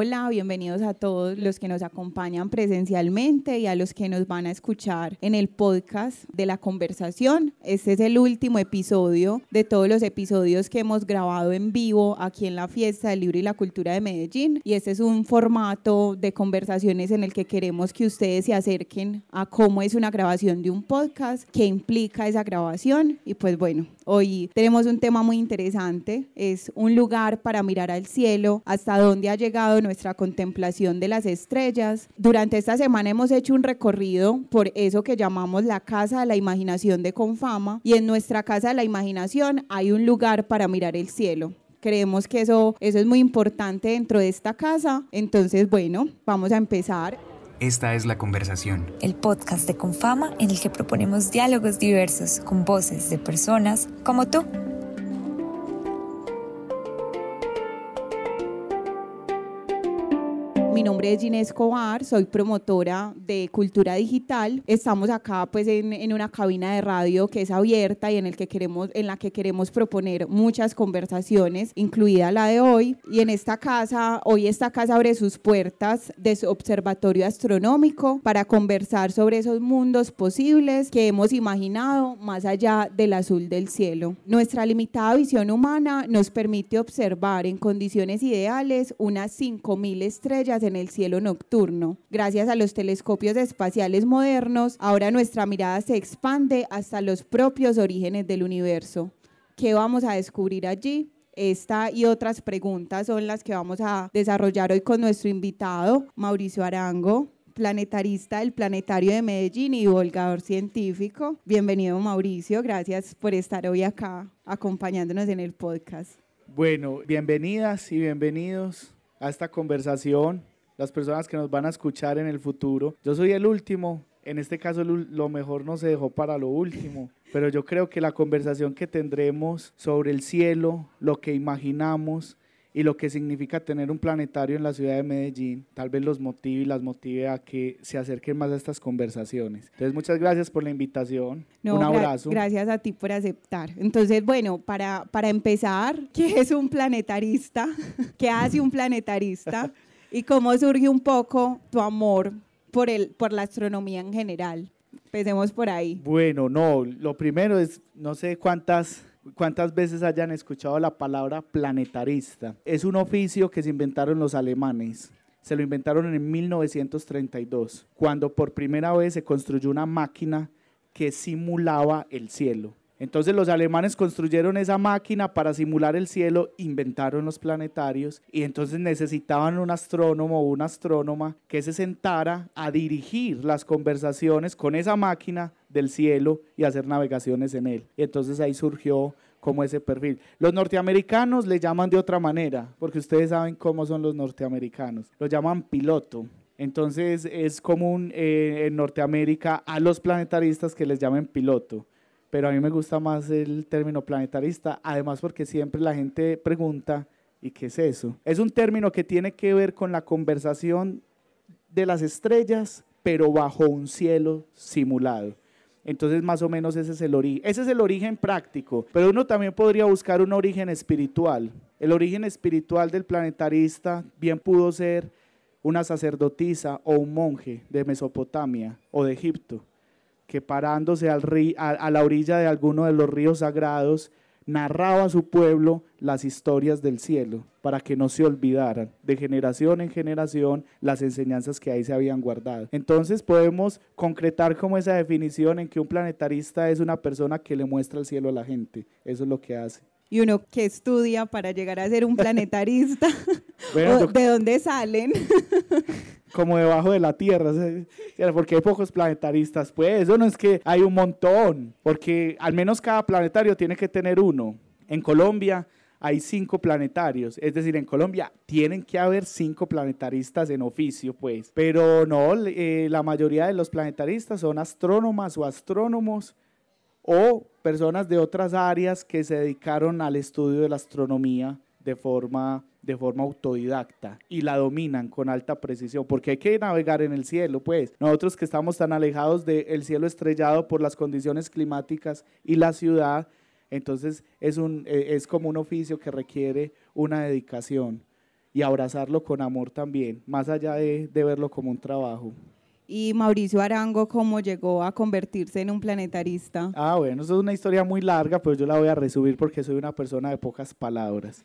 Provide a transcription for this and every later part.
Hola, bienvenidos a todos los que nos acompañan presencialmente y a los que nos van a escuchar en el podcast de la conversación. Este es el último episodio de todos los episodios que hemos grabado en vivo aquí en la Fiesta del Libro y la Cultura de Medellín. Y este es un formato de conversaciones en el que queremos que ustedes se acerquen a cómo es una grabación de un podcast, qué implica esa grabación. Y pues bueno, hoy tenemos un tema muy interesante. Es un lugar para mirar al cielo, hasta dónde ha llegado nuestra contemplación de las estrellas. Durante esta semana hemos hecho un recorrido por eso que llamamos la Casa de la Imaginación de Confama y en nuestra Casa de la Imaginación hay un lugar para mirar el cielo. Creemos que eso, eso es muy importante dentro de esta casa. Entonces, bueno, vamos a empezar. Esta es La Conversación. El podcast de Confama en el que proponemos diálogos diversos con voces de personas como tú. Mi nombre es Ginés Escobar, soy promotora de cultura digital. Estamos acá pues en, en, una cabina de radio que es abierta y en, el que queremos, en la que queremos proponer muchas conversaciones, incluida la de hoy. Y en esta casa, hoy esta casa abre sus puertas de su observatorio astronómico para conversar sobre esos mundos posibles que hemos imaginado más allá del azul del cielo. Nuestra limitada visión humana nos permite observar en condiciones ideales unas 5.000 estrellas en el cielo nocturno. Gracias a los telescopios espaciales modernos, ahora nuestra mirada se expande hasta los propios orígenes del universo. ¿Qué vamos a descubrir allí? Esta y otras preguntas son las que vamos a desarrollar hoy con nuestro invitado, Mauricio Arango, planetarista del Planetario de Medellín y divulgador científico. Bienvenido Mauricio, gracias por estar hoy acá acompañándonos en el podcast. Bueno, bienvenidas y bienvenidos a esta conversación las personas que nos van a escuchar en el futuro. Yo soy el último, en este caso lo mejor no se dejó para lo último, pero yo creo que la conversación que tendremos sobre el cielo, lo que imaginamos y lo que significa tener un planetario en la ciudad de Medellín, tal vez los motive y las motive a que se acerquen más a estas conversaciones. Entonces, muchas gracias por la invitación. un abrazo. gracias a ti por aceptar. Entonces, bueno, para, para empezar, ¿qué es un planetarista? ¿Qué hace un planetarista? ¿Y cómo surge un poco tu amor por, el, por la astronomía en general? Empecemos por ahí. Bueno, no, lo primero es, no sé cuántas, cuántas veces hayan escuchado la palabra planetarista. Es un oficio que se inventaron los alemanes. Se lo inventaron en 1932, cuando por primera vez se construyó una máquina que simulaba el cielo. Entonces los alemanes construyeron esa máquina para simular el cielo, inventaron los planetarios y entonces necesitaban un astrónomo o una astrónoma que se sentara a dirigir las conversaciones con esa máquina del cielo y hacer navegaciones en él. Y entonces ahí surgió como ese perfil. Los norteamericanos le llaman de otra manera, porque ustedes saben cómo son los norteamericanos. Lo llaman piloto. Entonces es común eh, en Norteamérica a los planetaristas que les llamen piloto pero a mí me gusta más el término planetarista, además porque siempre la gente pregunta, ¿y qué es eso? Es un término que tiene que ver con la conversación de las estrellas, pero bajo un cielo simulado. Entonces, más o menos ese es el origen. Ese es el origen práctico, pero uno también podría buscar un origen espiritual. El origen espiritual del planetarista bien pudo ser una sacerdotisa o un monje de Mesopotamia o de Egipto que parándose al a, la orilla de alguno de los ríos sagrados, narraba a su pueblo las historias del cielo para que no se olvidaran de generación en generación las enseñanzas que ahí se habían guardado. Entonces podemos concretar como esa definición en que un planetarista es una persona que le muestra el cielo a la gente. Eso es lo que hace. Y uno que estudia para llegar a ser un planetarista, ¿de dónde salen? como debajo de la tierra, porque hay pocos planetaristas, pues eso no es que hay un montón, porque al menos cada planetario tiene que tener uno. En Colombia hay cinco planetarios, es decir, en Colombia tienen que haber cinco planetaristas en oficio, pues, pero no, eh, la mayoría de los planetaristas son astrónomas o astrónomos o personas de otras áreas que se dedicaron al estudio de la astronomía de forma de forma autodidacta y la dominan con alta precisión, porque hay que navegar en el cielo, pues. Nosotros que estamos tan alejados del cielo estrellado por las condiciones climáticas y la ciudad, entonces es, un, e, es como un oficio que requiere una dedicación. y abrazarlo con amor también, más allá de, de verlo como un trabajo. Y Mauricio Arango, ¿cómo llegó a convertirse en un planetarista? Ah, bueno, eso es una historia muy larga, pero yo la voy a resumir porque soy una persona de pocas palabras.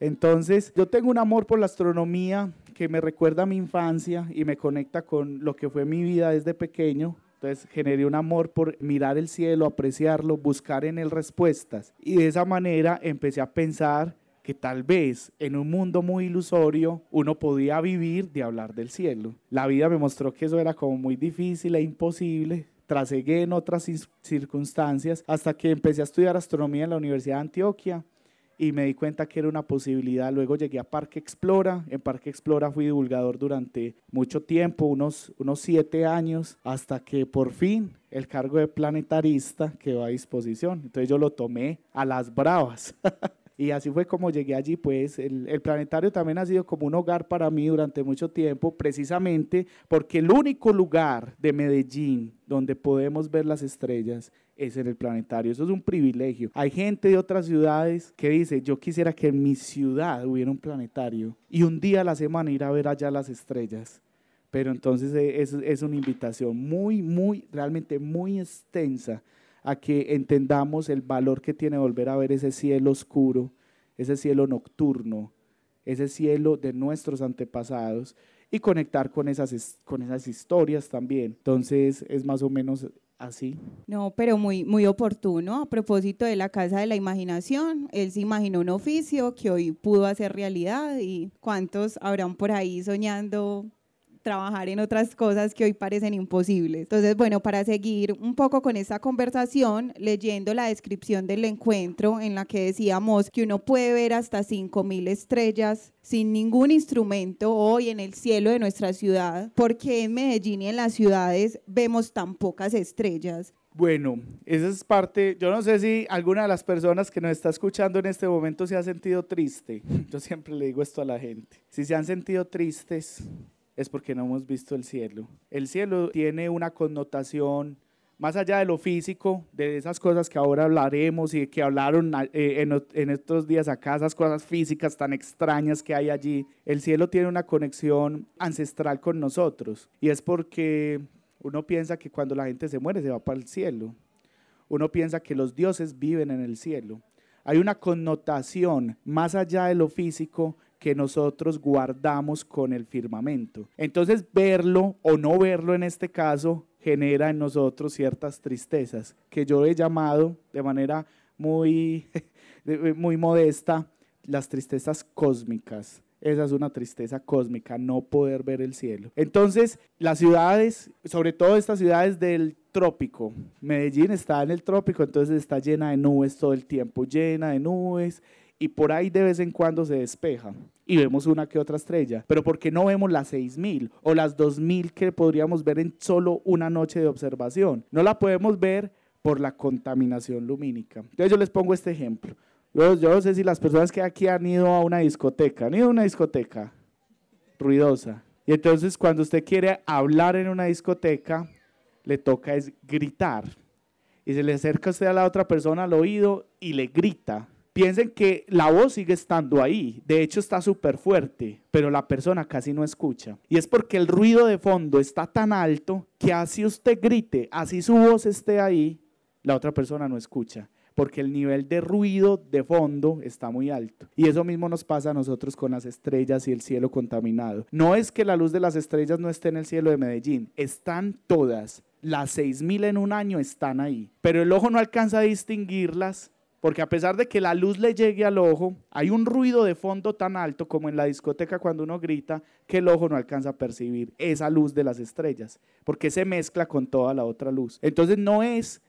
Entonces, yo tengo un amor por la astronomía que me recuerda a mi infancia y me conecta con lo que fue mi vida desde pequeño. Entonces generé un amor por mirar el cielo, apreciarlo, buscar en él respuestas. Y de esa manera empecé a pensar que tal vez en un mundo muy ilusorio uno podía vivir de hablar del cielo. La vida me mostró que eso era como muy difícil e imposible. Trasegué en otras circunstancias hasta que empecé a estudiar astronomía en la Universidad de Antioquia y me di cuenta que era una posibilidad. Luego llegué a Parque Explora. En Parque Explora fui divulgador durante mucho tiempo, unos, unos siete años, hasta que por fin el cargo de planetarista quedó a disposición. Entonces yo lo tomé a las bravas. Y así fue como llegué allí, pues el, el, planetario también ha sido como un hogar para mí durante mucho tiempo, precisamente porque el único lugar de Medellín donde podemos ver las estrellas es en el planetario. Eso es un privilegio. Hay gente de otras ciudades que dice, yo quisiera que en mi ciudad hubiera un planetario y un día a la semana ir a ver allá las estrellas. Pero entonces eh, es, es una invitación muy, muy, realmente muy extensa a que entendamos el valor que tiene volver a ver ese cielo oscuro, ese cielo nocturno, ese cielo de nuestros antepasados y conectar con esas, con esas historias también. Entonces es más o menos así. No, pero muy, muy oportuno. A propósito de la Casa de la Imaginación, él se imaginó un oficio que hoy pudo hacer realidad y cuántos habrán por ahí soñando trabajar en otras cosas que hoy parecen imposibles. Entonces, bueno, para seguir un poco con esta conversación, leyendo la descripción del encuentro en la que decíamos que uno puede ver hasta 5.000 estrellas sin ningún instrumento hoy en el cielo de nuestra ciudad, porque en Medellín y en las ciudades vemos tan pocas estrellas? Bueno, esa es parte, yo no sé si alguna de las personas que nos está escuchando en este momento se ha sentido triste. Yo siempre le digo esto a la gente. Si se han sentido tristes, es porque no hemos visto el cielo. El cielo tiene una connotación más allá de lo físico, de esas cosas que ahora hablaremos y que hablaron eh, en, estos días acá, esas cosas físicas tan extrañas que hay allí, el cielo tiene una conexión ancestral con nosotros. Y es porque uno piensa que cuando la gente se muere se va para el cielo. Uno piensa que los dioses viven en el cielo. Hay una connotación más allá de lo físico que nosotros guardamos con el firmamento. Entonces, verlo o no verlo en este caso genera en nosotros ciertas tristezas que yo he llamado de manera muy, muy modesta las tristezas cósmicas. Esa es una tristeza cósmica, no poder ver el cielo. Entonces, las ciudades, sobre todo estas ciudades del trópico, Medellín está en el trópico, entonces está llena de nubes todo el tiempo, llena de nubes y por ahí de vez en cuando se despeja y vemos una que otra estrella. Pero ¿por qué no vemos las 6.000 o las 2.000 que podríamos ver en solo una noche de observación? No la podemos ver por la contaminación lumínica. Entonces yo les pongo este ejemplo. Yo, yo no sé si las personas que aquí han ido a una discoteca, han ido a una discoteca ruidosa. Y entonces cuando usted quiere hablar en una discoteca, le toca es gritar. Y se le acerca usted a la otra persona al oído y le grita piensen que la voz sigue estando ahí, de hecho está súper fuerte, pero la persona casi no escucha. Y es porque el ruido de fondo está tan alto que así usted grite, así su voz esté ahí, la otra persona no escucha porque el nivel de ruido de fondo está muy alto. Y eso mismo nos pasa a nosotros con las estrellas y el cielo contaminado. No es que la luz de las estrellas no esté en el cielo de Medellín, están todas. Las 6.000 en un año están ahí, pero el ojo no alcanza a distinguirlas porque a pesar de que la luz le llegue al ojo, hay un ruido de fondo tan alto como en la discoteca cuando uno grita que el ojo no alcanza a percibir esa luz de las estrellas, porque se mezcla con toda la otra luz. Entonces no es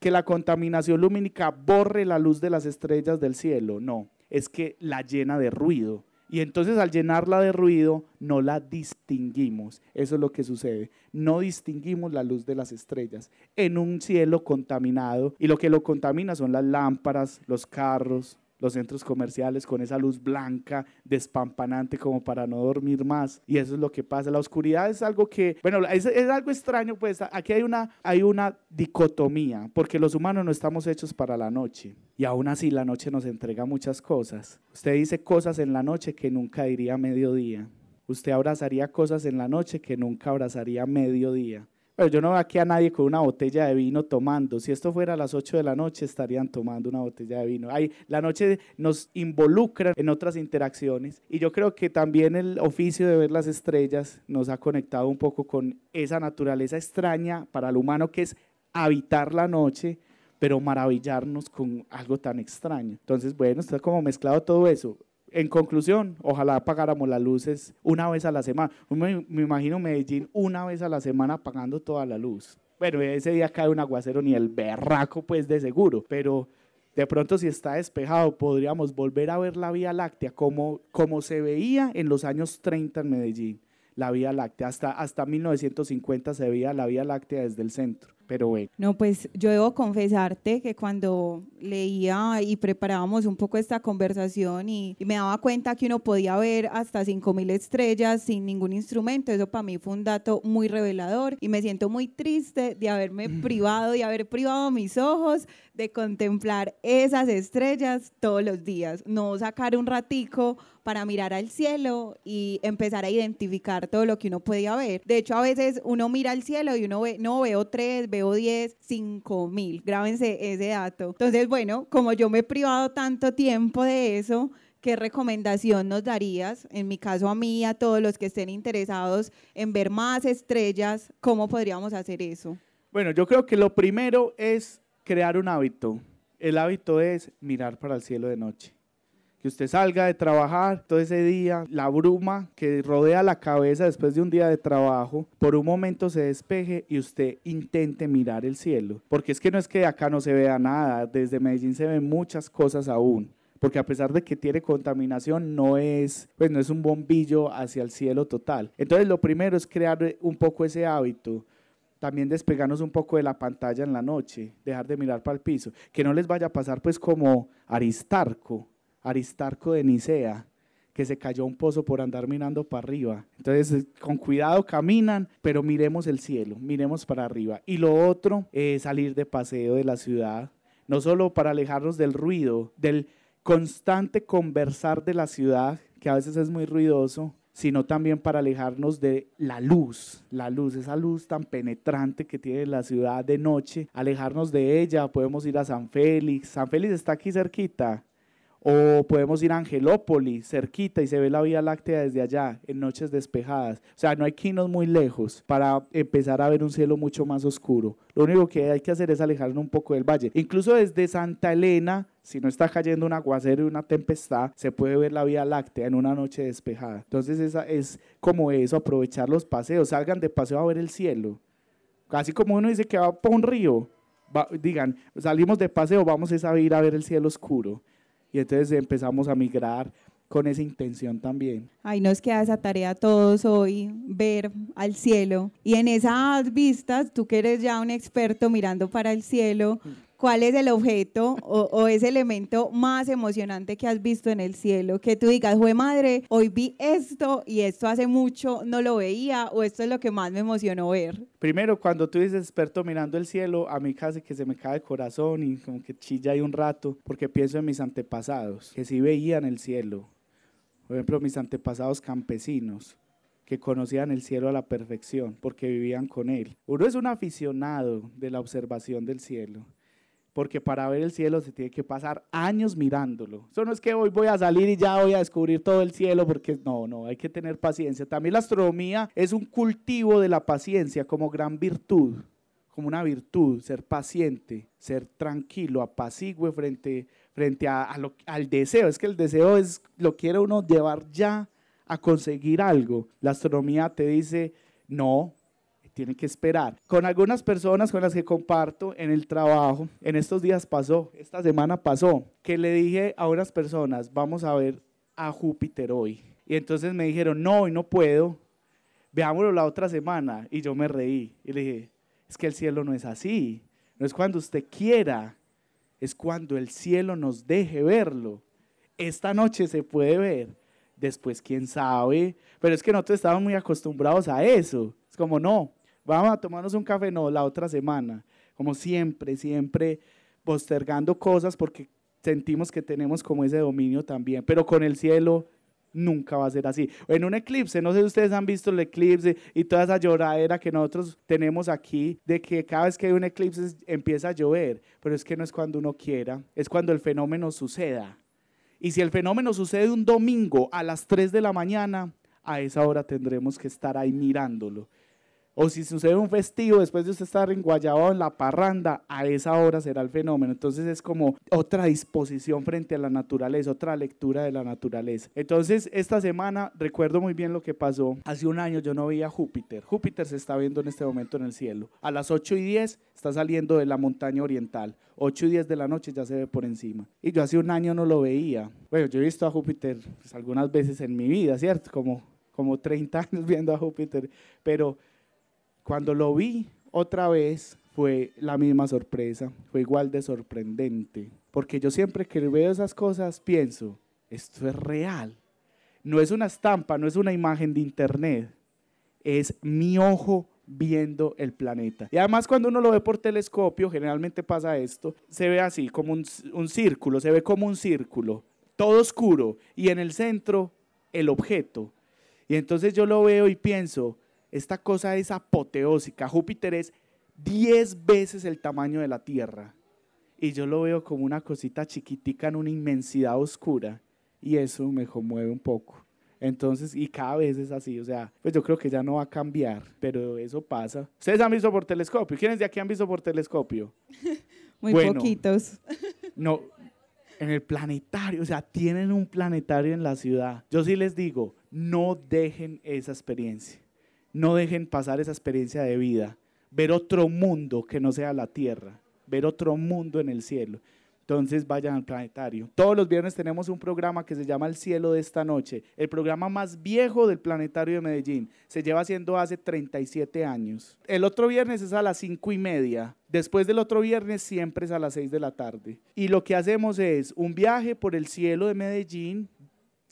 que la contaminación lumínica borre la luz de las estrellas del cielo, no, es que la llena de ruido y entonces al llenarla de ruido no la distinguimos. Eso es lo que sucede. No distinguimos la luz de las estrellas en un cielo contaminado. Y lo que lo contamina son las lámparas, los carros, los centros comerciales con esa luz blanca, despampanante como para no dormir más. Y eso es lo que pasa. La oscuridad es algo que, bueno, es, algo extraño, pues aquí hay una, hay una dicotomía, porque los humanos no estamos hechos para la noche. Y aún así la noche nos entrega muchas cosas. Usted dice cosas en la noche que nunca diría a mediodía. Usted abrazaría cosas en la noche que nunca abrazaría a mediodía. Pero yo no veo aquí a nadie con una botella de vino tomando. Si esto fuera a las 8 de la noche, estarían tomando una botella de vino. Ahí, la noche nos involucra en otras interacciones y yo creo que también el oficio de ver las estrellas nos ha conectado un poco con esa naturaleza extraña para el humano que es habitar la noche, pero maravillarnos con algo tan extraño. Entonces, bueno, está como mezclado todo eso en conclusión, ojalá apagáramos las luces una vez a la semana. Me, me, imagino Medellín una vez a la semana apagando toda la luz. Bueno, ese día cae un aguacero ni el berraco, pues de seguro, pero de pronto si está despejado podríamos volver a ver la Vía Láctea como, como se veía en los años 30 en Medellín, la Vía Láctea. Hasta, hasta 1950 se veía la Vía Láctea desde el centro pero bueno. No, pues yo debo confesarte que cuando leía y preparábamos un poco esta conversación y, me daba cuenta que uno podía ver hasta 5.000 estrellas sin ningún instrumento, eso para mí fue un dato muy revelador y me siento muy triste de haberme privado, de haber privado mis ojos de contemplar esas estrellas todos los días, no sacar un ratico para mirar al cielo y empezar a identificar todo lo que uno podía ver. De hecho, a veces uno mira al cielo y uno ve, no veo tres, veo 10, 5 mil. Grábense ese dato. Entonces, bueno, como yo me he privado tanto tiempo de eso, ¿qué recomendación nos darías? En mi caso, a mí, a todos los que estén interesados en ver más estrellas, ¿cómo podríamos hacer eso? Bueno, yo creo que lo primero es crear un hábito. El hábito es mirar para el cielo de noche que usted salga de trabajar todo ese día, la bruma que rodea la cabeza después de un día de trabajo, por un momento se despeje y usted intente mirar el cielo. Porque es que no es que acá no se vea nada, desde Medellín se ven muchas cosas aún porque a pesar de que tiene contaminación no es pues no es un bombillo hacia el cielo total. Entonces lo primero es crear un poco ese hábito. También despegarnos un poco de la pantalla en la noche, dejar de mirar para el piso, que no les vaya a pasar pues como Aristarco, Aristarco de Nicea, que se cayó a un pozo por andar mirando para arriba. Entonces, eh, con cuidado caminan, pero miremos el cielo, miremos para arriba. Y lo otro es salir de paseo de la ciudad, no solo para alejarnos del ruido, del constante conversar de la ciudad, que a veces es muy ruidoso, sino también para alejarnos de la luz, la luz, esa luz tan penetrante que tiene la ciudad de noche, alejarnos de ella, podemos ir a San Félix, San Félix está aquí cerquita, o podemos ir a Angelópolis, cerquita, y se ve la Vía Láctea desde allá, en noches despejadas. O sea, no hay que irnos muy lejos para empezar a ver un cielo mucho más oscuro. Lo único que hay que hacer es alejarnos un poco del valle. Incluso desde Santa Elena, si no está cayendo un aguacero y una tempestad, se puede ver la Vía Láctea en una noche despejada. Entonces, esa es como eso, aprovechar los paseos. Salgan de paseo a ver el cielo. Casi como uno dice que va por un río. digan, salimos de paseo, vamos a ir a ver el cielo oscuro y entonces empezamos a migrar con esa intención también. Ahí nos queda esa tarea a todos hoy, ver al cielo. Y en esas vistas, tú que eres ya un experto mirando para el cielo, ¿Cuál es el objeto o, ese elemento más emocionante que has visto en el cielo? Que tú digas, fue madre, hoy vi esto y esto hace mucho no lo veía o esto es lo que más me emocionó ver. Primero, cuando tú dices experto mirando el cielo, a mí casi que se me cae el corazón y como que chilla ahí un rato porque pienso en mis antepasados, que sí veían el cielo. Por ejemplo, mis antepasados campesinos que conocían el cielo a la perfección porque vivían con él. Uno es un aficionado de la observación del cielo porque para ver el cielo se tiene que pasar años mirándolo. Eso no es que hoy voy a salir y ya voy a descubrir todo el cielo, porque no, no, hay que tener paciencia. También la astronomía es un cultivo de la paciencia como gran virtud, como una virtud, ser paciente, ser tranquilo, apacigüe frente, frente a, al deseo. Es que el deseo es, lo quiere uno llevar ya a conseguir algo. La astronomía te dice, no, tiene que esperar. Con algunas personas con las que comparto en el trabajo, en estos días pasó, esta semana pasó, que le dije a unas personas, vamos a ver a Júpiter hoy. Y entonces me dijeron, no, hoy no puedo, veámoslo la otra semana. Y yo me reí y le dije, es que el cielo no es así, no es cuando usted quiera, es cuando el cielo nos deje verlo. esta noche se puede ver. Después, quién sabe. Pero es que nosotros estamos muy acostumbrados a eso. Es como, no, vamos a tomarnos un café, no, la otra semana. Como siempre, siempre postergando cosas porque sentimos que tenemos como ese dominio también. Pero con el cielo nunca va a ser así. En un eclipse, no sé si ustedes han visto el eclipse y toda esa lloradera que nosotros tenemos aquí de que cada vez que hay un eclipse empieza a llover, pero es que no es cuando uno quiera, es cuando el fenómeno suceda. Y si el fenómeno sucede un domingo a las 3 de la mañana, a esa hora tendremos que estar ahí mirándolo. O si sucede un festivo después de usted estar en Guayabao en la parranda, a esa hora será el fenómeno. Entonces es como otra disposición frente a la naturaleza, otra lectura de la naturaleza. Entonces esta semana recuerdo muy bien lo que pasó. Hace un año yo no veía Júpiter. Júpiter se está viendo en este momento en el cielo. A las 8 y 10 está saliendo de la montaña oriental. 8 y 10 de la noche ya se ve por encima. Y yo hace un año no lo veía. Bueno, yo he visto a Júpiter pues, algunas veces en mi vida, ¿cierto? Como, como 30 años viendo a Júpiter. Pero cuando lo vi otra vez fue la misma sorpresa, fue igual de sorprendente, porque yo siempre que veo esas cosas pienso, esto es real, no es una estampa, no es una imagen de internet, es mi ojo viendo el planeta. Y además cuando uno lo ve por telescopio, generalmente pasa esto, se ve así, como un, un círculo, se ve como un círculo, todo oscuro, y en el centro el objeto. Y entonces yo lo veo y pienso, esta cosa es apoteósica. Júpiter es 10 veces el tamaño de la Tierra. Y yo lo veo como una cosita chiquitica en una inmensidad oscura. Y eso me conmueve un poco. Entonces, y cada vez es así, o sea, pues yo creo que ya no va a cambiar, pero eso pasa. ¿Ustedes han visto por telescopio? ¿Quiénes de aquí han visto por telescopio? Muy poquitos. No, en el planetario, o sea, tienen un planetario en la ciudad. Yo sí les digo, no dejen esa experiencia no dejen pasar esa experiencia de vida, ver otro mundo que no sea la tierra, ver otro mundo en el cielo. Entonces vayan al planetario. Todos los viernes tenemos un programa que se llama El cielo de esta noche, el programa más viejo del planetario de Medellín. Se lleva haciendo hace 37 años. El otro viernes es a las 5 y media. Después del otro viernes siempre es a las 6 de la tarde. Y lo que hacemos es un viaje por el cielo de Medellín,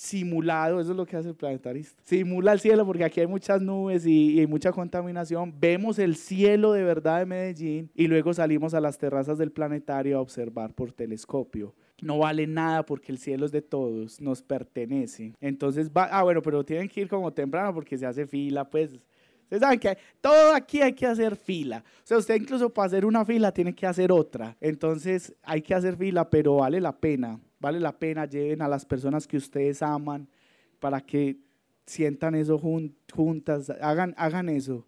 simulado, eso es lo que hace el planetarista. Simula el cielo porque aquí hay muchas nubes y, mucha contaminación. Vemos el cielo de verdad de Medellín y luego salimos a las terrazas del planetario a observar por telescopio. No vale nada porque el cielo es de todos, nos pertenece. Entonces, va, ah, bueno, pero tienen que ir como temprano porque se hace fila, pues. Ustedes saben que todo aquí hay que hacer fila. O sea, usted incluso para hacer una fila tiene que hacer otra. Entonces, hay que hacer fila, pero vale la pena vale la pena, lleven a las personas que ustedes aman para que sientan eso juntas, hagan, hagan eso.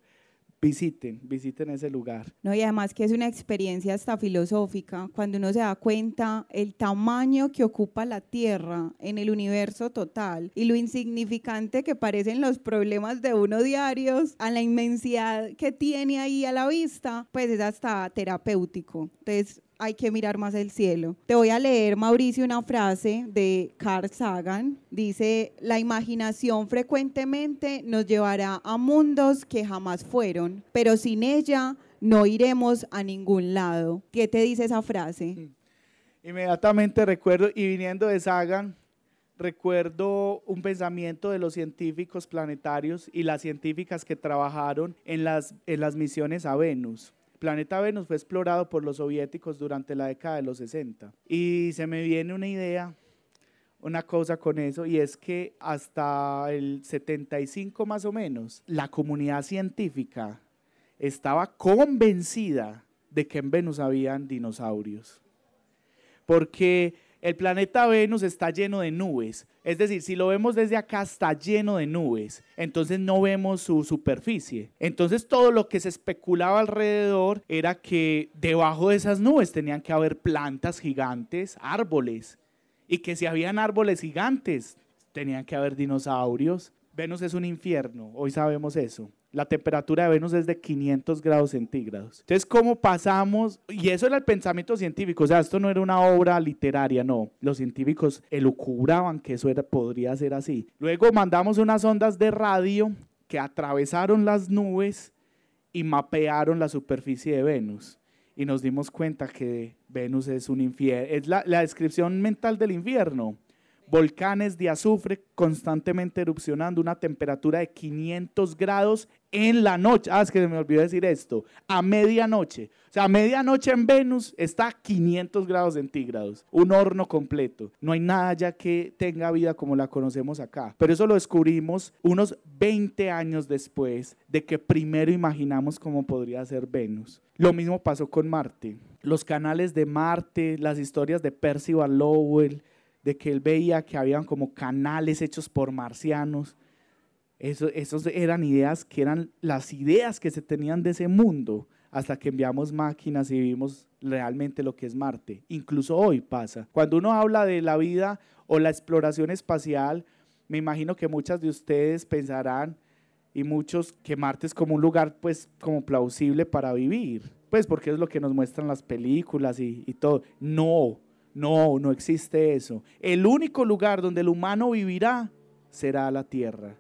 Visiten, visiten ese lugar. No, y además que es una experiencia hasta filosófica, cuando uno se da cuenta el tamaño que ocupa la Tierra en el universo total y lo insignificante que parecen los problemas de uno diarios a la inmensidad que tiene ahí a la vista, pues es hasta terapéutico. Entonces, hay que mirar más el cielo. Te voy a leer, Mauricio, una frase de Carl Sagan. Dice, la imaginación frecuentemente nos llevará a mundos que jamás fueron, pero sin ella no iremos a ningún lado. ¿Qué te dice esa frase? Mm. Inmediatamente recuerdo, y viniendo de Sagan, recuerdo un pensamiento de los científicos planetarios y las científicas que trabajaron en las, en las misiones a Venus planeta Venus fue explorado por los soviéticos durante la década de los 60. Y se me viene una idea, una cosa con eso, y es que hasta el 75 más o menos, la comunidad científica estaba convencida de que en Venus habían dinosaurios. Porque el planeta Venus está lleno de nubes. Es decir, si lo vemos desde acá está lleno de nubes. Entonces no vemos su superficie. Entonces todo lo que se especulaba alrededor era que debajo de esas nubes tenían que haber plantas gigantes, árboles. Y que si habían árboles gigantes, tenían que haber dinosaurios. Venus es un infierno, hoy sabemos eso la temperatura de Venus es de 500 grados centígrados. Entonces, ¿cómo pasamos? Y eso era el pensamiento científico, o sea, esto no era una obra literaria, no. Los científicos elucubraban que eso podría ser así. Luego mandamos unas ondas de radio que atravesaron las nubes y mapearon la superficie de Venus. Y nos dimos cuenta que Venus es un infierno, es la, la descripción mental del infierno volcanes de azufre constantemente erupcionando, una temperatura de 500 grados en la noche. Ah, es que se me olvidó decir esto. A medianoche. O sea, a medianoche en Venus está a 500 grados centígrados. Un horno completo. No hay nada ya que tenga vida como la conocemos acá. Pero eso lo descubrimos unos 20 años después de que primero imaginamos cómo podría ser Venus. Lo mismo pasó con Marte. Los canales de Marte, las historias de Percival Lowell, de que él veía que habían como canales hechos por marcianos. Eso, esos eran ideas que eran las ideas que se tenían de ese mundo hasta que enviamos máquinas y vimos realmente lo que es Marte. Incluso hoy pasa. Cuando uno habla de la vida o la exploración espacial, me imagino que muchas de ustedes pensarán y muchos que Marte es como un lugar pues como plausible para vivir, pues porque es lo que nos muestran las películas y, y todo. No, no, no existe eso. El único lugar donde el humano vivirá será la tierra.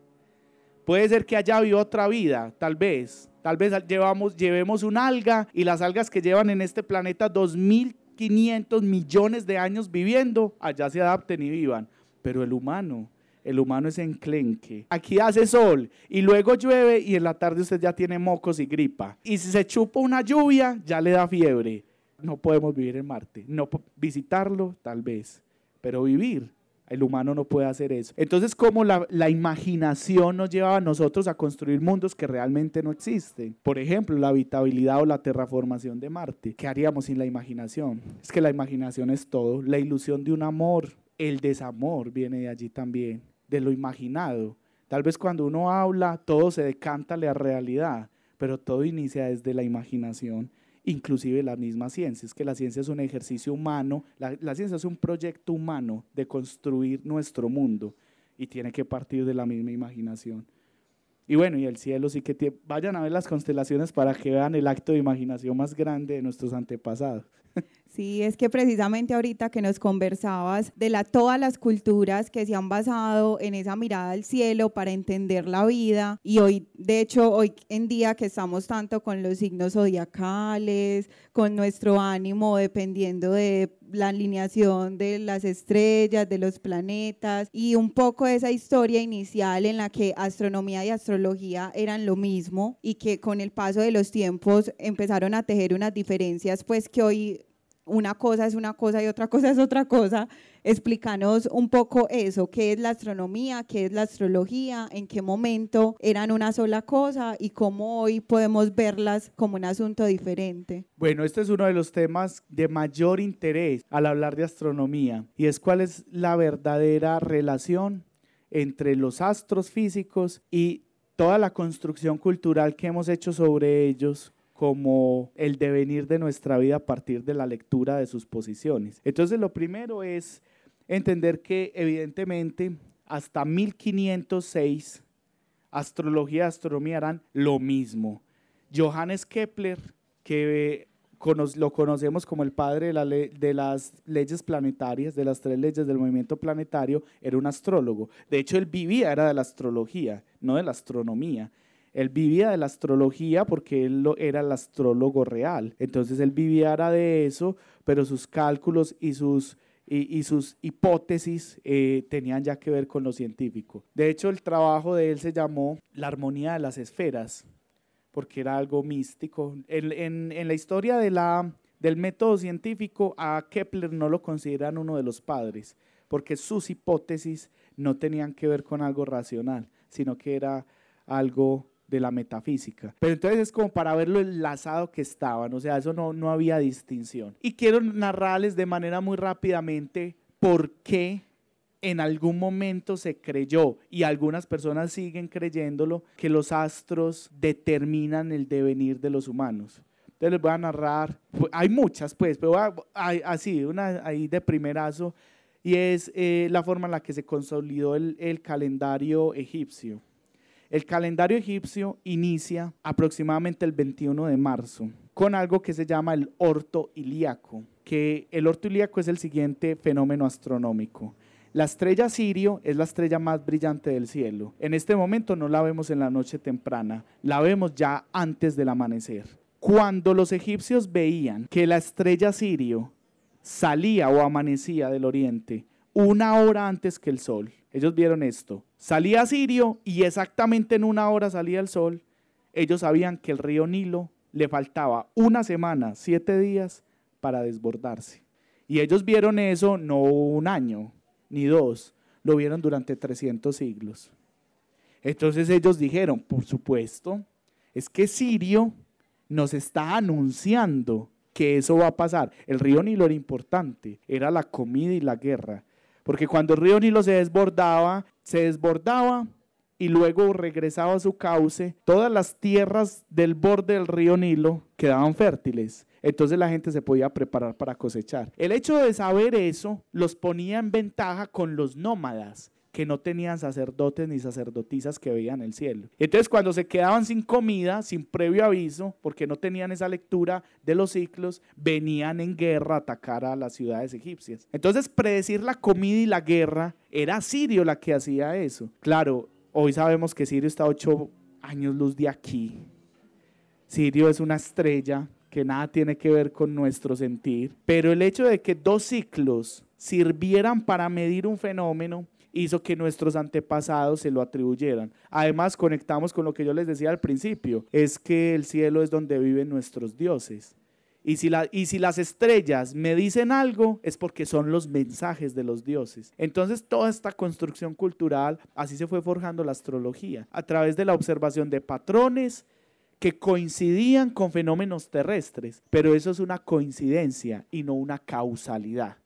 Puede ser que allá viva otra vida, tal vez. Tal vez llevamos, llevemos un alga y las algas que llevan en este planeta 2.500 millones de años viviendo, allá se adapten y vivan. Pero el humano, el humano es enclenque. Aquí hace sol y luego llueve y en la tarde usted ya tiene mocos y gripa. Y si se chupa una lluvia, ya le da fiebre no podemos vivir en Marte. No visitarlo, tal vez, pero vivir. El humano no puede hacer eso. Entonces, ¿cómo la, la, imaginación nos lleva a nosotros a construir mundos que realmente no existen? Por ejemplo, la habitabilidad o la terraformación de Marte. ¿Qué haríamos sin la imaginación? Es que la imaginación es todo. La ilusión de un amor, el desamor viene de allí también, de lo imaginado. Tal vez cuando uno habla, todo se decanta a la realidad, pero todo inicia desde la imaginación inclusive la misma ciencia. Es que la ciencia es un ejercicio humano, la, ciencia es un proyecto humano de construir nuestro mundo y tiene que partir de la misma imaginación. Y bueno, y el cielo sí que tiene, vayan a ver las constelaciones para que vean el acto de imaginación más grande de nuestros antepasados. Sí, es que precisamente ahorita que nos conversabas de la, todas las culturas que se han basado en esa mirada al cielo para entender la vida y hoy, de hecho, hoy en día que estamos tanto con los signos zodiacales, con nuestro ánimo dependiendo de la alineación de las estrellas, de los planetas y un poco esa historia inicial en la que astronomía y astrología eran lo mismo y que con el paso de los tiempos empezaron a tejer unas diferencias pues que hoy una cosa es una cosa y otra cosa es otra cosa. Explícanos un poco eso, qué es la astronomía, qué es la astrología, en qué momento eran una sola cosa y cómo hoy podemos verlas como un asunto diferente. Bueno, este es uno de los temas de mayor interés al hablar de astronomía y es cuál es la verdadera relación entre los astros físicos y toda la construcción cultural que hemos hecho sobre ellos como el devenir de nuestra vida a partir de la lectura de sus posiciones. Entonces, lo primero es entender que evidentemente hasta 1506 astrología y astronomía eran lo mismo. Johannes Kepler, que lo conocemos como el padre de, las leyes planetarias, de las tres leyes del movimiento planetario, era un astrólogo. De hecho, él vivía, era de la astrología, no de la astronomía. Él vivía de la astrología porque él era el astrólogo real. Entonces él vivía de eso, pero sus cálculos y sus, y, sus hipótesis eh, tenían ya que ver con lo científico. De hecho, el trabajo de él se llamó La armonía de las esferas, porque era algo místico. En, en, la historia de la, del método científico, a Kepler no lo consideran uno de los padres, porque sus hipótesis no tenían que ver con algo racional, sino que era algo de la metafísica. Pero entonces es como para ver lo enlazado que estaban, o sea, eso no, no había distinción. Y quiero narrarles de manera muy rápidamente por qué en algún momento se creyó, y algunas personas siguen creyéndolo, que los astros determinan el devenir de los humanos. Entonces les voy a narrar, hay muchas pues, pero hay, así, una ahí de primerazo, y es eh, la forma en la que se consolidó el, el calendario egipcio. El calendario egipcio inicia aproximadamente el 21 de marzo con algo que se llama el orto ilíaco, que el orto ilíaco es el siguiente fenómeno astronómico. La estrella Sirio es la estrella más brillante del cielo. En este momento no la vemos en la noche temprana, la vemos ya antes del amanecer. Cuando los egipcios veían que la estrella Sirio salía o amanecía del oriente una hora antes que el sol. Ellos vieron esto. Salía Sirio y exactamente en una hora salía el sol. Ellos sabían que el río Nilo le faltaba una semana, siete días para desbordarse. Y ellos vieron eso no un año, ni dos, lo vieron durante 300 siglos. Entonces ellos dijeron, por supuesto, es que Sirio nos está anunciando que eso va a pasar. El río Nilo era importante, era la comida y la guerra. Porque cuando el río Nilo se desbordaba, se desbordaba y luego regresaba a su cauce, todas las tierras del borde del río Nilo quedaban fértiles. Entonces la gente se podía preparar para cosechar. El hecho de saber eso los ponía en ventaja con los nómadas que no tenían sacerdotes ni sacerdotisas que veían el cielo. Entonces cuando se quedaban sin comida, sin previo aviso, porque no tenían esa lectura de los ciclos, venían en guerra a atacar a las ciudades egipcias. Entonces predecir la comida y la guerra era Sirio la que hacía eso. Claro, hoy sabemos que Sirio está ocho años luz de aquí. Sirio es una estrella que nada tiene que ver con nuestro sentir, pero el hecho de que dos ciclos sirvieran para medir un fenómeno hizo que nuestros antepasados se lo atribuyeran. Además, conectamos con lo que yo les decía al principio, es que el cielo es donde viven nuestros dioses. Y si, las estrellas me dicen algo, es porque son los mensajes de los dioses. Entonces toda esta construcción cultural, así se fue forjando la astrología, a través de la observación de patrones que coincidían con fenómenos terrestres. Pero eso es una coincidencia y no una causalidad.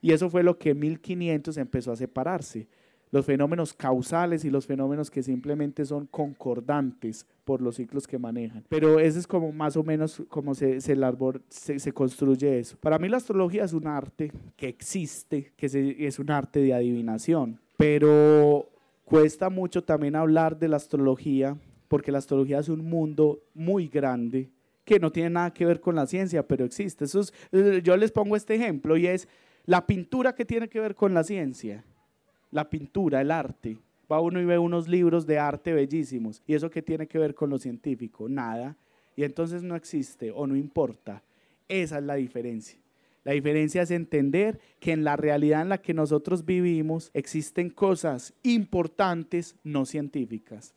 Y eso fue lo que en 1500 empezó a separarse. Los fenómenos causales y los fenómenos que simplemente son concordantes por los ciclos que manejan. Pero ese es como más o menos como se, se, se, construye eso. Para mí la astrología es un arte que existe, que es un arte de adivinación. Pero cuesta mucho también hablar de la astrología porque la astrología es un mundo muy grande que no tiene nada que ver con la ciencia, pero existe. Yo les pongo este ejemplo y es la pintura que tiene que ver con la ciencia, la pintura, el arte. Va uno y ve unos libros de arte bellísimos. ¿Y eso qué tiene que ver con lo científico? Nada. Y entonces no existe o no importa. Esa es la diferencia. La diferencia es entender que en la realidad en la que nosotros vivimos existen cosas importantes no científicas.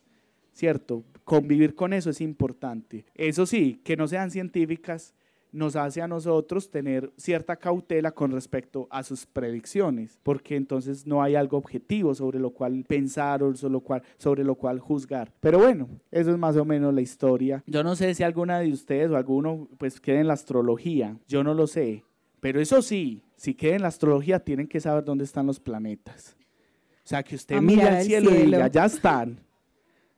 ¿Cierto? Convivir con eso es importante. Eso sí, que no sean científicas, nos hace a nosotros tener cierta cautela con respecto a sus predicciones, porque entonces no hay algo objetivo sobre lo cual pensar o sobre lo cual, sobre lo cual juzgar. Pero bueno, eso es más o menos la historia. Yo no sé si alguna de ustedes o alguno pues quede en la astrología, yo no lo sé, pero eso sí, si queda en la astrología tienen que saber dónde están los planetas. O sea, que usted mira al cielo, cielo y diga, ya están.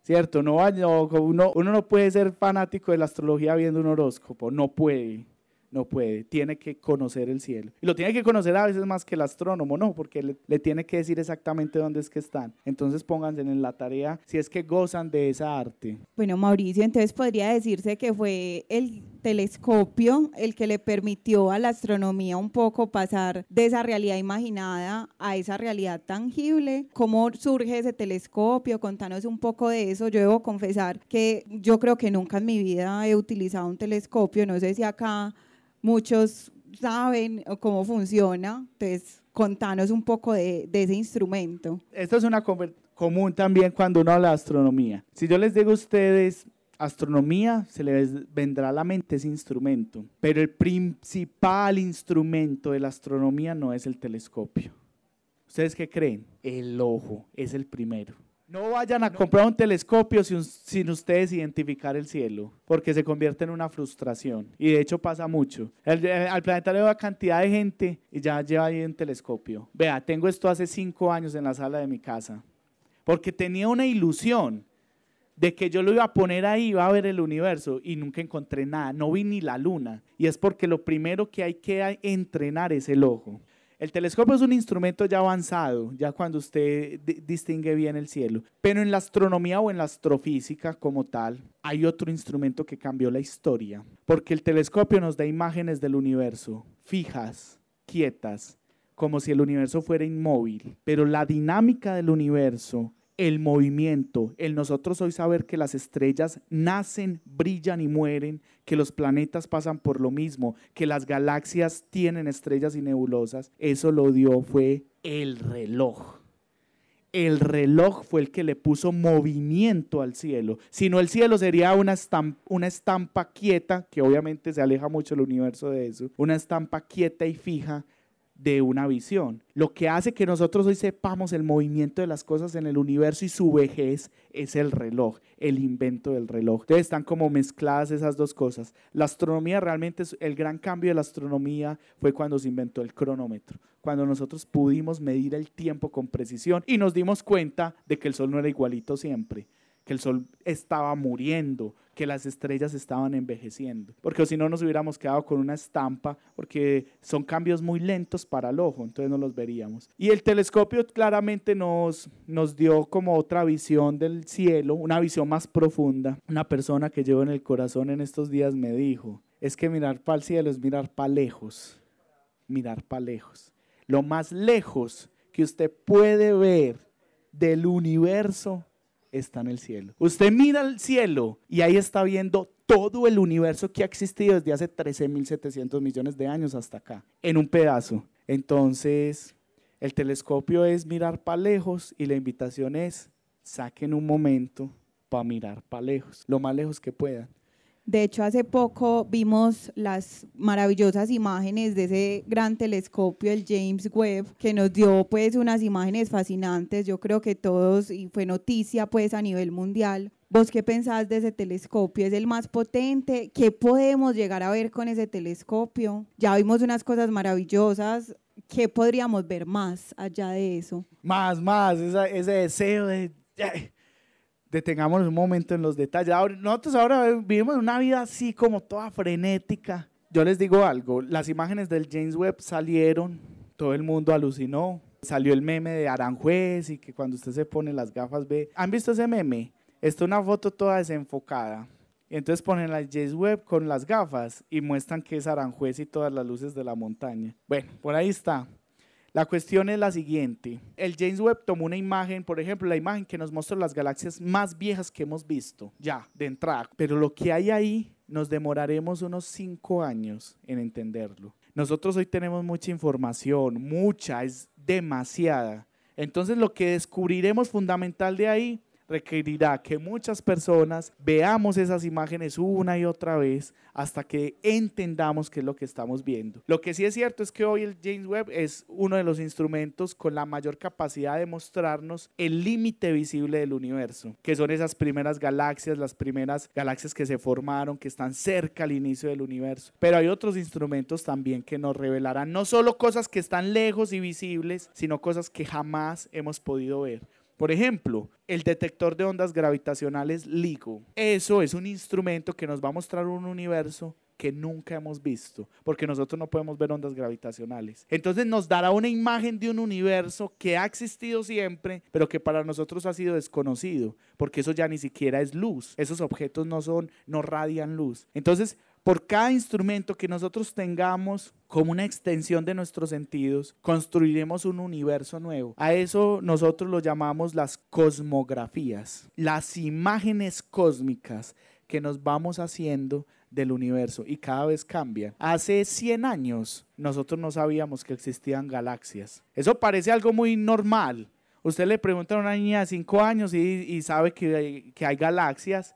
¿Cierto? No, uno, uno no puede ser fanático de la astrología viendo un horóscopo, no puede no puede, tiene que conocer el cielo. Y lo tiene que conocer a veces más que el astrónomo, no, porque le, tiene que decir exactamente dónde es que están. Entonces pónganse en la tarea si es que gozan de esa arte. Bueno, Mauricio, entonces podría decirse que fue el telescopio el que le permitió a la astronomía un poco pasar de esa realidad imaginada a esa realidad tangible. ¿Cómo surge ese telescopio? Contanos un poco de eso. Yo debo confesar que yo creo que nunca en mi vida he utilizado un telescopio. No sé si acá muchos saben cómo funciona, entonces contanos un poco de, ese instrumento. Esto es una común también cuando uno habla de astronomía. Si yo les digo a ustedes astronomía, se les vendrá a la mente ese instrumento, pero el principal instrumento de la astronomía no es el telescopio. ¿Ustedes qué creen? El ojo es el primero. No vayan a comprar un telescopio sin, ustedes identificar el cielo, porque se convierte en una frustración. Y de hecho pasa mucho. al planetario va cantidad de gente y ya lleva ahí un telescopio. Vea, tengo esto hace cinco años en la sala de mi casa, porque tenía una ilusión de que yo lo iba a poner ahí, iba a ver el universo y nunca encontré nada, no vi ni la luna. Y es porque lo primero que hay que entrenar es el ojo. El telescopio es un instrumento ya avanzado, ya cuando usted distingue bien el cielo. Pero en la astronomía o en la astrofísica como tal, hay otro instrumento que cambió la historia. Porque el telescopio nos da imágenes del universo, fijas, quietas, como si el universo fuera inmóvil. Pero la dinámica del universo el movimiento, el nosotros hoy saber que las estrellas nacen, brillan y mueren, que los planetas pasan por lo mismo, que las galaxias tienen estrellas y nebulosas, eso lo dio fue El reloj. El reloj fue el que le puso movimiento al cielo. Si no, el cielo sería una estampa, una estampa quieta, que obviamente se aleja mucho el universo de eso, una estampa quieta y fija de una visión. Lo que hace que nosotros hoy sepamos el movimiento de las cosas en el universo y su vejez es el reloj, el invento del reloj. Entonces están como mezcladas esas dos cosas. La astronomía realmente, es, el gran cambio de la astronomía fue cuando se inventó el cronómetro, cuando nosotros pudimos medir el tiempo con precisión y nos dimos cuenta de que el sol no era igualito siempre, que el sol estaba muriendo, que las estrellas estaban envejeciendo, porque si no nos hubiéramos quedado con una estampa, porque son cambios muy lentos para el ojo, entonces no los veríamos. Y el telescopio claramente nos, nos dio como otra visión del cielo, una visión más profunda. Una persona que llevo en el corazón en estos días me dijo, es que mirar para el cielo es mirar para lejos, mirar para lejos. Lo más lejos que usted puede ver del universo está en el cielo. Usted mira al cielo y ahí está viendo todo el universo que ha existido desde hace 13.700 millones de años hasta acá, en un pedazo. Entonces, el telescopio es mirar para lejos y la invitación es, saquen un momento para mirar para lejos, lo más lejos que puedan. De hecho, hace poco vimos las maravillosas imágenes de ese gran telescopio, el James Webb, que nos dio pues unas imágenes fascinantes. Yo creo que todos, y fue noticia pues a nivel mundial. ¿Vos qué pensás de ese telescopio? ¿Es el más potente? ¿Qué podemos llegar a ver con ese telescopio? Ya vimos unas cosas maravillosas. ¿Qué podríamos ver más allá de eso? Más, más, ese deseo de detengamos un momento en los detalles. nosotros ahora vivimos una vida así como toda frenética. Yo les digo algo, las imágenes del James Webb salieron, todo el mundo alucinó. Salió el meme de Aranjuez y que cuando usted se pone las gafas ve. ¿Han visto ese meme? Esta es una foto toda desenfocada. Entonces ponen la James Webb con las gafas y muestran que es Aranjuez y todas las luces de la montaña. Bueno, por ahí está. La cuestión es la siguiente. El James Webb tomó una imagen, por ejemplo, la imagen que nos muestra las galaxias más viejas que hemos visto, ya, de entrada. Pero lo que hay ahí nos demoraremos unos cinco años en entenderlo. Nosotros hoy tenemos mucha información, mucha, es demasiada. Entonces lo que descubriremos fundamental de ahí requerirá que muchas personas veamos esas imágenes una y otra vez hasta que entendamos qué es lo que estamos viendo. Lo que sí es cierto es que hoy el James Webb es uno de los instrumentos con la mayor capacidad de mostrarnos el límite visible del universo, que son esas primeras galaxias, las primeras galaxias que se formaron, que están cerca al inicio del universo. Pero hay otros instrumentos también que nos revelarán no solo cosas que están lejos y visibles, sino cosas que jamás hemos podido ver. Por ejemplo, el detector de ondas gravitacionales LIGO. Eso es un instrumento que nos va a mostrar un universo que nunca hemos visto, porque nosotros no podemos ver ondas gravitacionales. Entonces nos dará una imagen de un universo que ha existido siempre, pero que para nosotros ha sido desconocido, porque eso ya ni siquiera es luz. Esos objetos no son, no radian luz. Entonces, por cada instrumento que nosotros tengamos como una extensión de nuestros sentidos, construiremos un universo nuevo. A eso nosotros lo llamamos las cosmografías, las imágenes cósmicas que nos vamos haciendo del universo y cada vez cambian. Hace 100 años nosotros no sabíamos que existían galaxias. Eso parece algo muy normal. Usted le pregunta a una niña de 5 años y, sabe que que hay galaxias.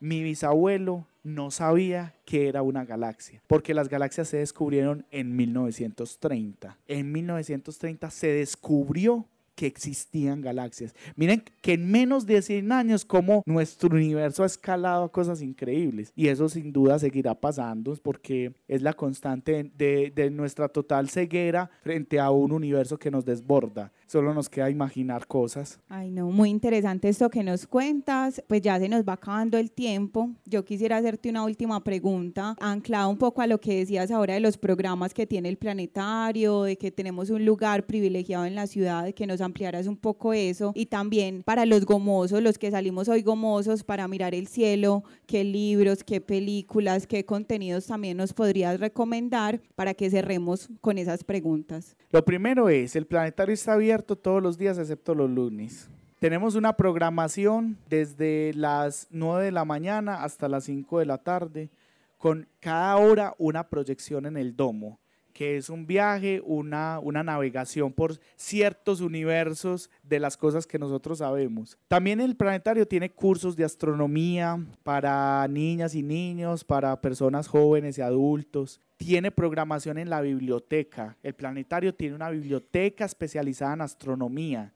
Mi bisabuelo no sabía que era una galaxia, porque las galaxias se descubrieron en 1930. En 1930 se descubrió que existían galaxias. Miren que en menos de 100 años como nuestro universo ha escalado a cosas increíbles y eso sin duda seguirá pasando porque es la constante de, de nuestra total ceguera frente a un universo que nos desborda. Solo nos queda imaginar cosas. Ay, no, muy interesante esto que nos cuentas. Pues ya se nos va acabando el tiempo. Yo quisiera hacerte una última pregunta, anclada un poco a lo que decías ahora de los programas que tiene el planetario, de que tenemos un lugar privilegiado en la ciudad, que nos ampliaras un poco eso. Y también para los gomosos, los que salimos hoy gomosos para mirar el cielo, qué libros, qué películas, qué contenidos también nos podrías recomendar para que cerremos con esas preguntas. Lo primero es, el planetario está abierto todos los días excepto los lunes. Tenemos una programación desde las 9 de la mañana hasta las 5 de la tarde, con cada hora una proyección en el domo que es un viaje, una, una navegación por ciertos universos de las cosas que nosotros sabemos. También el planetario tiene cursos de astronomía para niñas y niños, para personas jóvenes y adultos. Tiene programación en la biblioteca. El planetario tiene una biblioteca especializada en astronomía.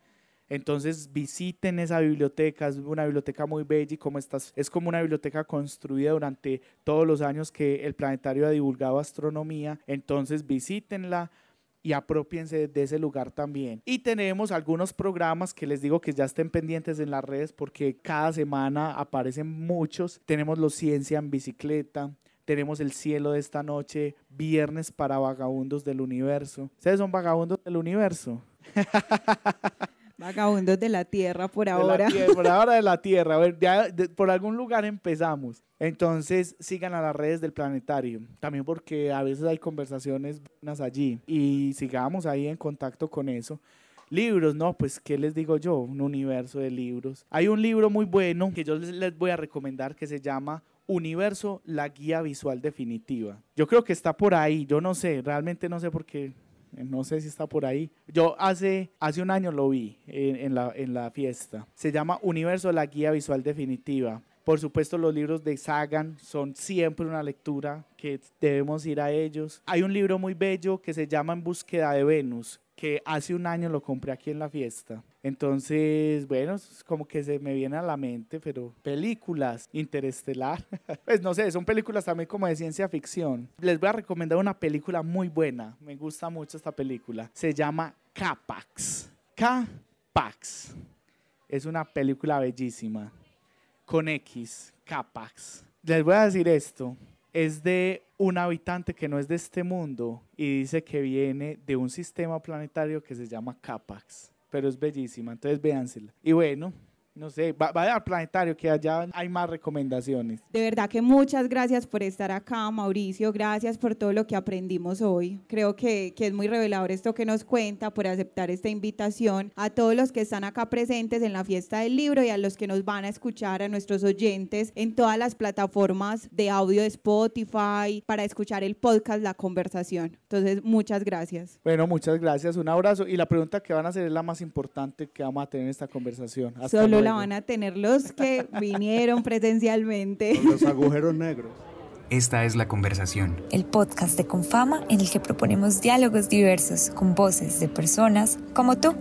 Entonces visiten esa biblioteca, es una biblioteca muy bella y como estás, es como una biblioteca construida durante todos los años que el planetario ha divulgado astronomía. Entonces visítenla y apropiense de ese lugar también. Y tenemos algunos programas que les digo que ya estén pendientes en las redes porque cada semana aparecen muchos. Tenemos los Ciencia en Bicicleta, tenemos el cielo de esta noche, viernes para vagabundos del universo. ¿Ustedes son vagabundos del universo? Vagabundos de la tierra por ahora. por ahora de la tierra. A ver, ya por algún lugar empezamos. Entonces sigan a las redes del planetario. También porque a veces hay conversaciones buenas allí. Y sigamos ahí en contacto con eso. Libros, no, pues, ¿qué les digo yo? Un universo de libros. Hay un libro muy bueno que yo les voy a recomendar que se llama Universo, la guía visual definitiva. Yo creo que está por ahí, yo no sé, realmente no sé por qué no sé si está por ahí. Yo hace, hace un año lo vi en, la, en la fiesta. Se llama Universo, la guía visual definitiva. Por supuesto, los libros de Sagan son siempre una lectura que debemos ir a ellos. Hay un libro muy bello que se llama En búsqueda de Venus, que hace un año lo compré aquí en la fiesta. Entonces, bueno, como que se me viene a la mente, pero películas, Interestelar, pues no sé, son películas también como de ciencia ficción. Les voy a recomendar una película muy buena, me gusta mucho esta película, se llama Capax. Capax. Es una película bellísima, con X, Capax. Les voy a decir esto, es de un habitante que no es de este mundo y dice que viene de un sistema planetario que se llama Capax, pero es bellísima, entonces véansela. Y bueno, no sé, vaya al planetario que allá hay más recomendaciones. De verdad que muchas gracias por estar acá, Mauricio. Gracias por todo lo que aprendimos hoy. Creo que, que, es muy revelador esto que nos cuenta, por aceptar esta invitación. A todos los que están acá presentes en la fiesta del libro y a los que nos van a escuchar, a nuestros oyentes en todas las plataformas de audio de Spotify para escuchar el podcast La Conversación. Entonces, muchas gracias. Bueno, muchas gracias. Un abrazo. Y la pregunta que van a hacer es la más importante que vamos a tener en esta conversación. Hasta Solo la van a tener los que vinieron presencialmente. Los agujeros negros. Esta es la conversación. El podcast de Confama en el que proponemos diálogos diversos con voces de personas como tú.